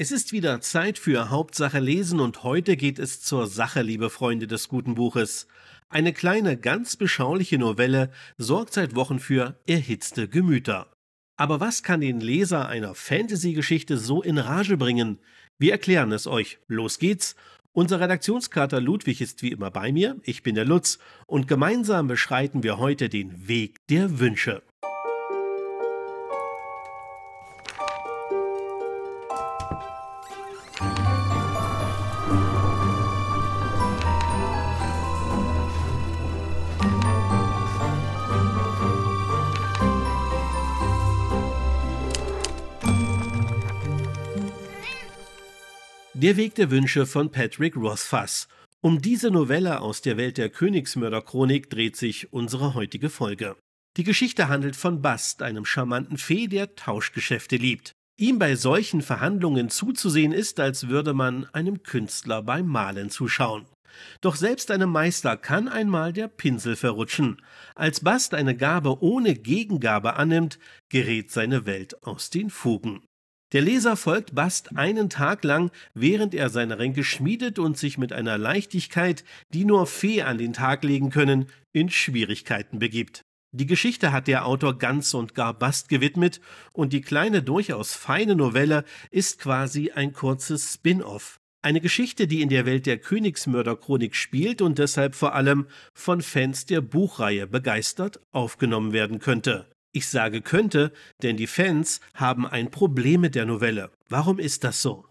Es ist wieder Zeit für Hauptsache lesen und heute geht es zur Sache, liebe Freunde des guten Buches. Eine kleine, ganz beschauliche Novelle sorgt seit Wochen für erhitzte Gemüter. Aber was kann den Leser einer Fantasy-Geschichte so in Rage bringen? Wir erklären es euch. Los geht's. Unser Redaktionskater Ludwig ist wie immer bei mir, ich bin der Lutz, und gemeinsam beschreiten wir heute den Weg der Wünsche. Der Weg der Wünsche von Patrick Rothfuss. Um diese Novelle aus der Welt der Königsmörderchronik dreht sich unsere heutige Folge. Die Geschichte handelt von Bast, einem charmanten Fee, der Tauschgeschäfte liebt. Ihm bei solchen Verhandlungen zuzusehen ist, als würde man einem Künstler beim Malen zuschauen. Doch selbst einem Meister kann einmal der Pinsel verrutschen. Als Bast eine Gabe ohne Gegengabe annimmt, gerät seine Welt aus den Fugen. Der Leser folgt Bast einen Tag lang, während er seine Ränke schmiedet und sich mit einer Leichtigkeit, die nur Fee an den Tag legen können, in Schwierigkeiten begibt. Die Geschichte hat der Autor ganz und gar Bast gewidmet und die kleine, durchaus feine Novelle ist quasi ein kurzes Spin-off. Eine Geschichte, die in der Welt der Königsmörderchronik spielt und deshalb vor allem von Fans der Buchreihe begeistert aufgenommen werden könnte. Ich sage könnte, denn die Fans haben ein Problem mit der Novelle. Warum ist das so?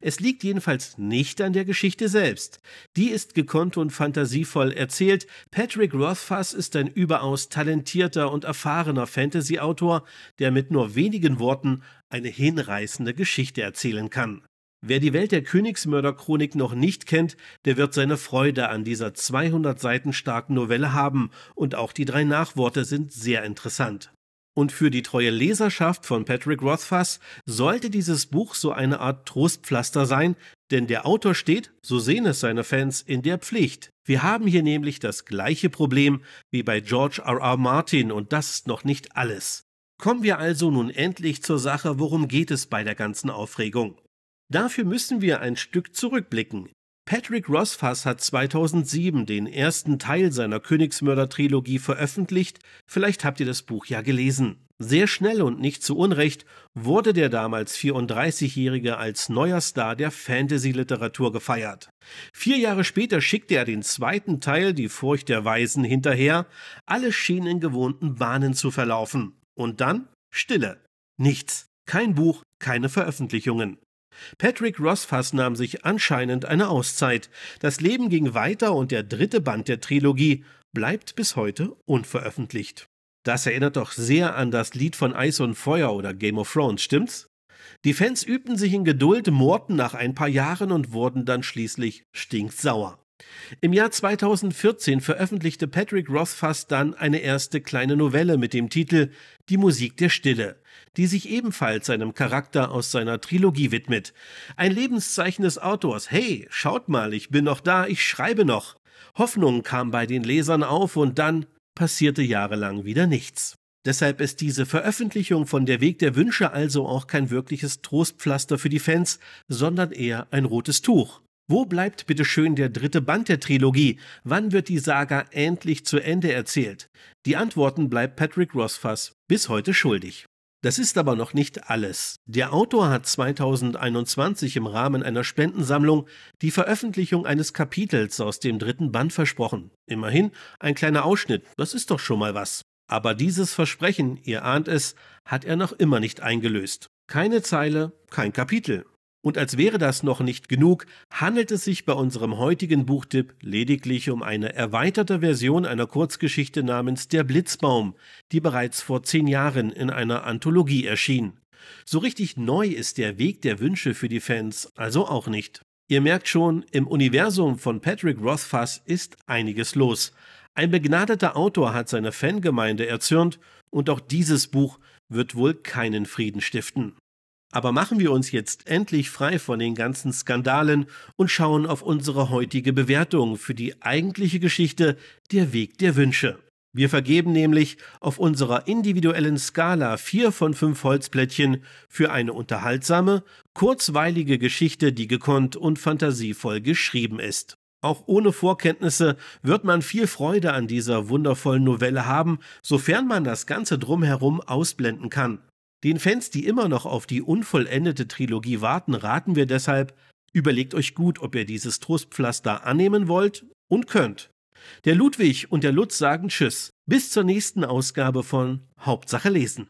Es liegt jedenfalls nicht an der Geschichte selbst. Die ist gekonnt und fantasievoll erzählt. Patrick Rothfuss ist ein überaus talentierter und erfahrener Fantasy-Autor, der mit nur wenigen Worten eine hinreißende Geschichte erzählen kann. Wer die Welt der Königsmörderchronik noch nicht kennt, der wird seine Freude an dieser 200 Seiten starken Novelle haben und auch die drei Nachworte sind sehr interessant. Und für die treue Leserschaft von Patrick Rothfuss sollte dieses Buch so eine Art Trostpflaster sein, denn der Autor steht, so sehen es seine Fans, in der Pflicht. Wir haben hier nämlich das gleiche Problem wie bei George R. R. Martin und das ist noch nicht alles. Kommen wir also nun endlich zur Sache, worum geht es bei der ganzen Aufregung. Dafür müssen wir ein Stück zurückblicken. Patrick Rothfuss hat 2007 den ersten Teil seiner Königsmörder-Trilogie veröffentlicht. Vielleicht habt ihr das Buch ja gelesen. Sehr schnell und nicht zu Unrecht wurde der damals 34-Jährige als neuer Star der Fantasy-Literatur gefeiert. Vier Jahre später schickte er den zweiten Teil, Die Furcht der Weisen, hinterher. Alles schien in gewohnten Bahnen zu verlaufen. Und dann Stille. Nichts. Kein Buch, keine Veröffentlichungen. Patrick Rothfuss nahm sich anscheinend eine Auszeit. Das Leben ging weiter und der dritte Band der Trilogie bleibt bis heute unveröffentlicht. Das erinnert doch sehr an das Lied von Eis und Feuer oder Game of Thrones, stimmt's? Die Fans übten sich in Geduld, murrten nach ein paar Jahren und wurden dann schließlich stinksauer. Im Jahr 2014 veröffentlichte Patrick Rothfuss dann eine erste kleine Novelle mit dem Titel Die Musik der Stille, die sich ebenfalls seinem Charakter aus seiner Trilogie widmet. Ein Lebenszeichen des Autors. Hey, schaut mal, ich bin noch da, ich schreibe noch. Hoffnung kam bei den Lesern auf und dann passierte jahrelang wieder nichts. Deshalb ist diese Veröffentlichung von Der Weg der Wünsche also auch kein wirkliches Trostpflaster für die Fans, sondern eher ein rotes Tuch. Wo bleibt bitte schön der dritte Band der Trilogie? Wann wird die Saga endlich zu Ende erzählt? Die Antworten bleibt Patrick Rothfuss bis heute schuldig. Das ist aber noch nicht alles. Der Autor hat 2021 im Rahmen einer Spendensammlung die Veröffentlichung eines Kapitels aus dem dritten Band versprochen. Immerhin ein kleiner Ausschnitt, das ist doch schon mal was. Aber dieses Versprechen, ihr ahnt es, hat er noch immer nicht eingelöst. Keine Zeile, kein Kapitel. Und als wäre das noch nicht genug, handelt es sich bei unserem heutigen Buchtipp lediglich um eine erweiterte Version einer Kurzgeschichte namens Der Blitzbaum, die bereits vor zehn Jahren in einer Anthologie erschien. So richtig neu ist der Weg der Wünsche für die Fans also auch nicht. Ihr merkt schon, im Universum von Patrick Rothfuss ist einiges los. Ein begnadeter Autor hat seine Fangemeinde erzürnt und auch dieses Buch wird wohl keinen Frieden stiften. Aber machen wir uns jetzt endlich frei von den ganzen Skandalen und schauen auf unsere heutige Bewertung für die eigentliche Geschichte Der Weg der Wünsche. Wir vergeben nämlich auf unserer individuellen Skala vier von fünf Holzplättchen für eine unterhaltsame, kurzweilige Geschichte, die gekonnt und fantasievoll geschrieben ist. Auch ohne Vorkenntnisse wird man viel Freude an dieser wundervollen Novelle haben, sofern man das Ganze drumherum ausblenden kann. Den Fans, die immer noch auf die unvollendete Trilogie warten, raten wir deshalb, überlegt euch gut, ob ihr dieses Trostpflaster annehmen wollt und könnt. Der Ludwig und der Lutz sagen Tschüss. Bis zur nächsten Ausgabe von Hauptsache lesen.